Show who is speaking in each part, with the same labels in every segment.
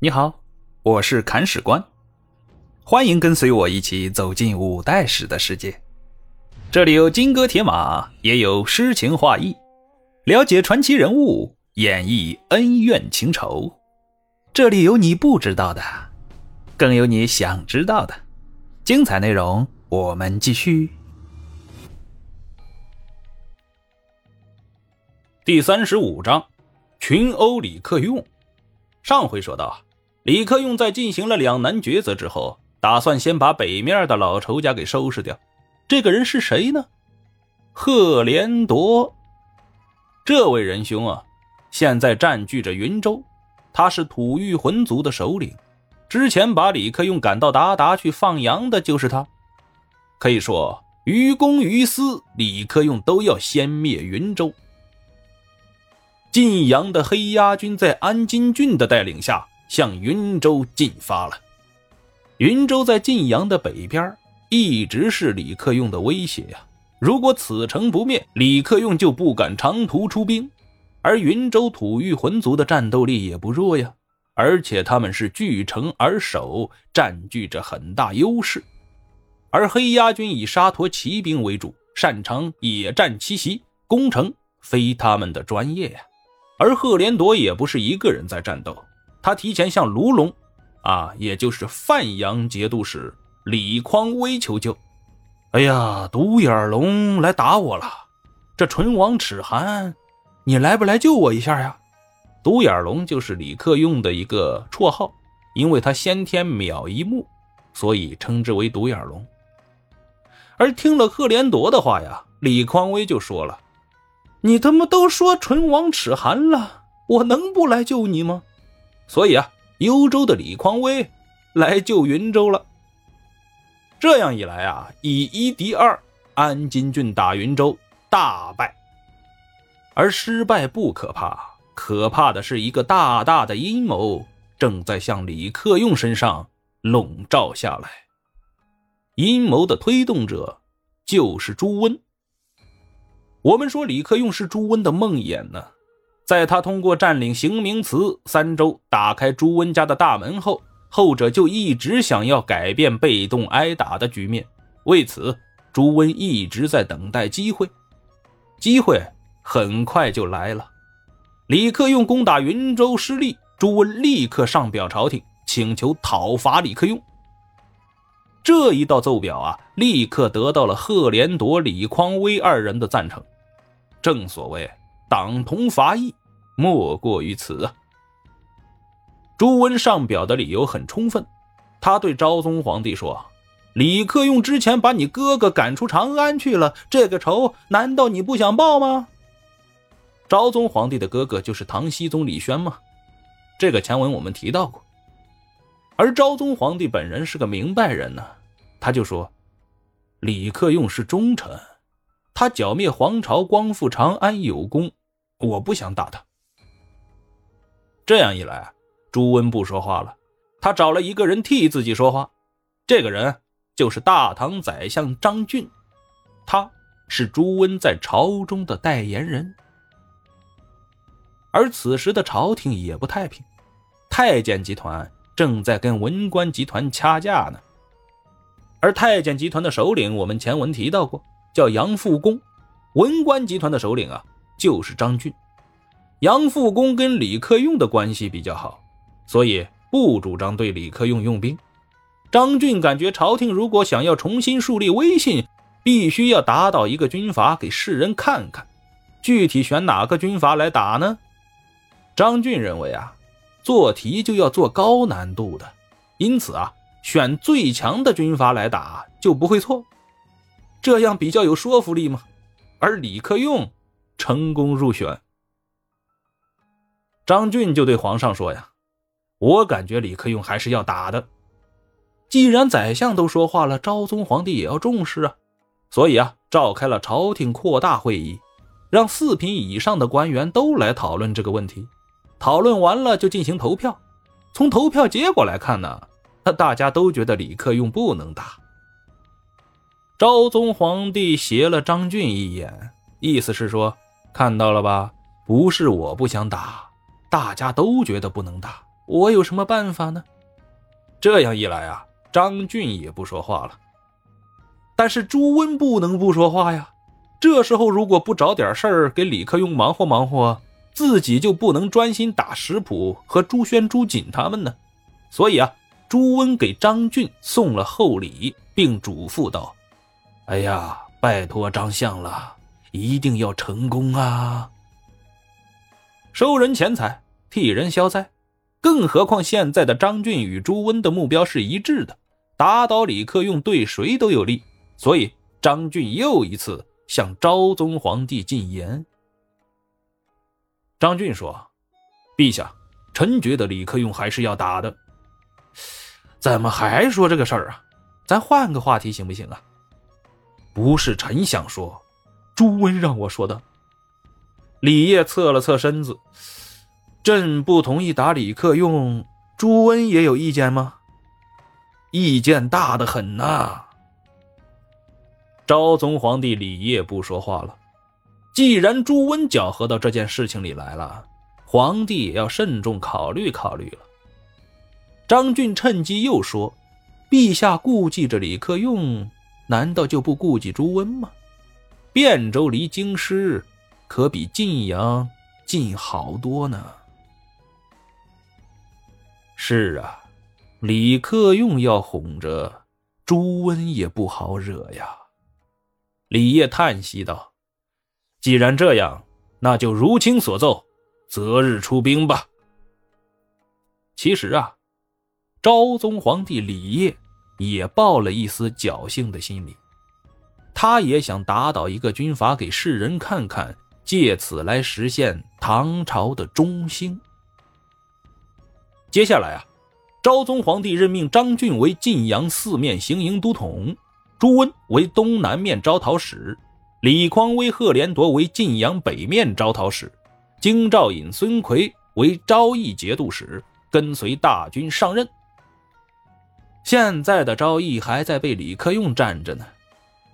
Speaker 1: 你好，我是砍史官，欢迎跟随我一起走进五代史的世界。这里有金戈铁马，也有诗情画意，了解传奇人物，演绎恩怨情仇。这里有你不知道的，更有你想知道的。精彩内容，我们继续。第三十五章，群殴李克用。上回说到。李克用在进行了两难抉择之后，打算先把北面的老仇家给收拾掉。这个人是谁呢？贺连铎。这位仁兄啊，现在占据着云州，他是吐谷浑族的首领。之前把李克用赶到鞑靼去放羊的就是他。可以说，于公于私，李克用都要先灭云州。晋阳的黑鸦军在安金俊的带领下。向云州进发了。云州在晋阳的北边，一直是李克用的威胁呀。如果此城不灭，李克用就不敢长途出兵。而云州吐谷浑族的战斗力也不弱呀，而且他们是据城而守，占据着很大优势。而黑鸭军以沙陀骑兵为主，擅长野战奇袭，攻城非他们的专业呀。而赫连铎也不是一个人在战斗。他提前向卢龙，啊，也就是范阳节度使李匡威求救。哎呀，独眼龙来打我了！这唇亡齿寒，你来不来救我一下呀？独眼龙就是李克用的一个绰号，因为他先天秒一目，所以称之为独眼龙。而听了贺连铎的话呀，李匡威就说了：“你他妈都说唇亡齿寒了，我能不来救你吗？”所以啊，幽州的李匡威来救云州了。这样一来啊，以一敌二，安金郡打云州大败。而失败不可怕，可怕的是一个大大的阴谋正在向李克用身上笼罩下来。阴谋的推动者就是朱温。我们说李克用是朱温的梦魇呢。在他通过占领行明祠三州，打开朱温家的大门后，后者就一直想要改变被动挨打的局面。为此，朱温一直在等待机会，机会很快就来了。李克用攻打云州失利，朱温立刻上表朝廷，请求讨伐李克用。这一道奏表啊，立刻得到了赫连铎、李匡威二人的赞成。正所谓。党同伐异，莫过于此啊！朱温上表的理由很充分，他对昭宗皇帝说：“李克用之前把你哥哥赶出长安去了，这个仇难道你不想报吗？”昭宗皇帝的哥哥就是唐僖宗李轩吗？这个前文我们提到过。而昭宗皇帝本人是个明白人呢，他就说：“李克用是忠臣，他剿灭黄巢、光复长安有功。”我不想打他。这样一来，朱温不说话了，他找了一个人替自己说话。这个人就是大唐宰相张俊，他是朱温在朝中的代言人。而此时的朝廷也不太平，太监集团正在跟文官集团掐架呢。而太监集团的首领，我们前文提到过，叫杨复恭；文官集团的首领啊。就是张俊，杨复恭跟李克用的关系比较好，所以不主张对李克用用兵。张俊感觉朝廷如果想要重新树立威信，必须要打倒一个军阀给世人看看。具体选哪个军阀来打呢？张俊认为啊，做题就要做高难度的，因此啊，选最强的军阀来打就不会错，这样比较有说服力嘛。而李克用。成功入选，张俊就对皇上说：“呀，我感觉李克用还是要打的。既然宰相都说话了，昭宗皇帝也要重视啊。所以啊，召开了朝廷扩大会议，让四品以上的官员都来讨论这个问题。讨论完了就进行投票。从投票结果来看呢，大家都觉得李克用不能打。昭宗皇帝斜了张俊一眼，意思是说。”看到了吧？不是我不想打，大家都觉得不能打，我有什么办法呢？这样一来啊，张俊也不说话了。但是朱温不能不说话呀。这时候如果不找点事儿给李克用忙活忙活，自己就不能专心打食谱和朱宣、朱瑾他们呢。所以啊，朱温给张俊送了厚礼，并嘱咐道：“哎呀，拜托张相了，一定要成功啊！收人钱财，替人消灾。更何况现在的张俊与朱温的目标是一致的，打倒李克用对谁都有利。所以张俊又一次。”向昭宗皇帝进言。张俊说：“陛下，臣觉得李克用还是要打的。怎么还说这个事儿啊？咱换个话题行不行啊？不是臣想说，朱温让我说的。”李业侧了侧身子：“朕不同意打李克用，朱温也有意见吗？意见大的很呐。”昭宗皇帝李业不说话了。既然朱温搅和到这件事情里来了，皇帝也要慎重考虑考虑了。张俊趁机又说：“陛下顾忌着李克用，难道就不顾忌朱温吗？汴州离京师可比晋阳近好多呢。”是啊，李克用要哄着，朱温也不好惹呀。李业叹息道：“既然这样，那就如卿所奏，择日出兵吧。”其实啊，昭宗皇帝李业也抱了一丝侥幸的心理，他也想打倒一个军阀给世人看看，借此来实现唐朝的中兴。接下来啊，昭宗皇帝任命张俊为晋阳四面行营都统。朱温为东南面招讨使，李匡威、贺连铎为晋阳北面招讨使，京兆尹孙奎为昭义节度使，跟随大军上任。现在的昭义还在被李克用占着呢，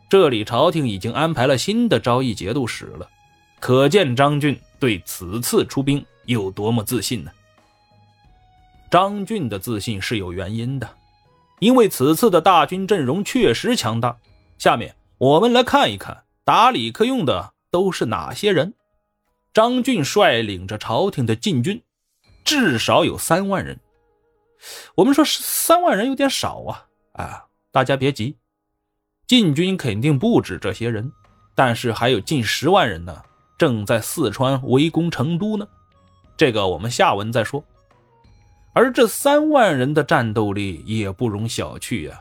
Speaker 1: 这里朝廷已经安排了新的昭义节度使了，可见张俊对此次出兵有多么自信呢？张俊的自信是有原因的。因为此次的大军阵容确实强大，下面我们来看一看打李克用的都是哪些人。张俊率领着朝廷的禁军，至少有三万人。我们说三万人有点少啊，啊，大家别急，禁军肯定不止这些人，但是还有近十万人呢，正在四川围攻成都呢。这个我们下文再说。而这三万人的战斗力也不容小觑呀，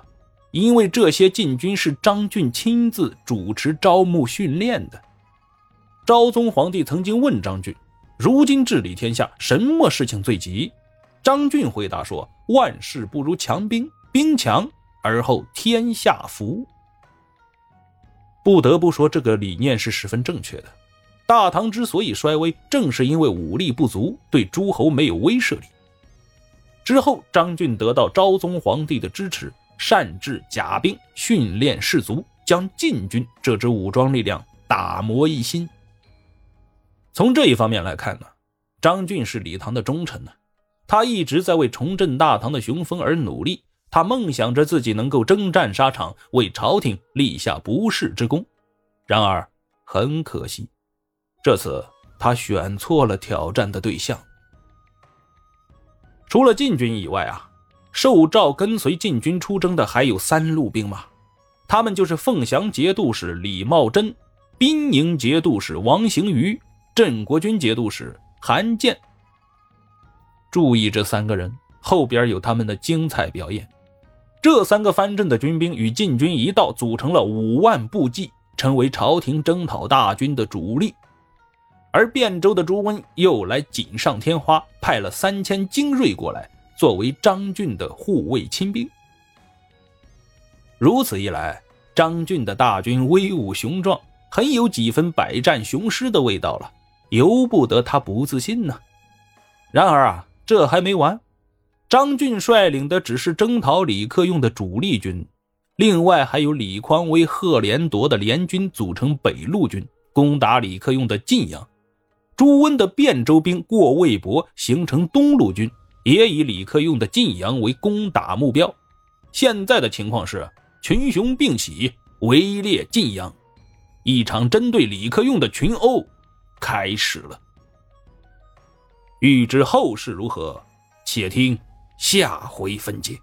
Speaker 1: 因为这些禁军是张俊亲自主持招募训练的。昭宗皇帝曾经问张俊：“如今治理天下，什么事情最急？”张俊回答说：“万事不如强兵，兵强而后天下服。”不得不说，这个理念是十分正确的。大唐之所以衰微，正是因为武力不足，对诸侯没有威慑力。之后，张俊得到昭宗皇帝的支持，善治甲兵，训练士卒，将禁军这支武装力量打磨一新。从这一方面来看呢，张俊是李唐的忠臣呢，他一直在为重振大唐的雄风而努力，他梦想着自己能够征战沙场，为朝廷立下不世之功。然而，很可惜，这次他选错了挑战的对象。除了禁军以外啊，受诏跟随禁军出征的还有三路兵马，他们就是凤翔节度使李茂贞、兵营节度使王行瑜、镇国军节度使韩建。注意这三个人，后边有他们的精彩表演。这三个藩镇的军兵与禁军一道，组成了五万步骑，成为朝廷征讨大军的主力。而汴州的朱温又来锦上添花，派了三千精锐过来，作为张俊的护卫亲兵。如此一来，张俊的大军威武雄壮，很有几分百战雄师的味道了，由不得他不自信呢。然而啊，这还没完，张俊率领的只是征讨李克用的主力军，另外还有李匡威、贺连铎的联军组成北路军，攻打李克用的晋阳。朱温的汴州兵过魏博，形成东路军，也以李克用的晋阳为攻打目标。现在的情况是群雄并起，围猎晋阳，一场针对李克用的群殴开始了。欲知后事如何，且听下回分解。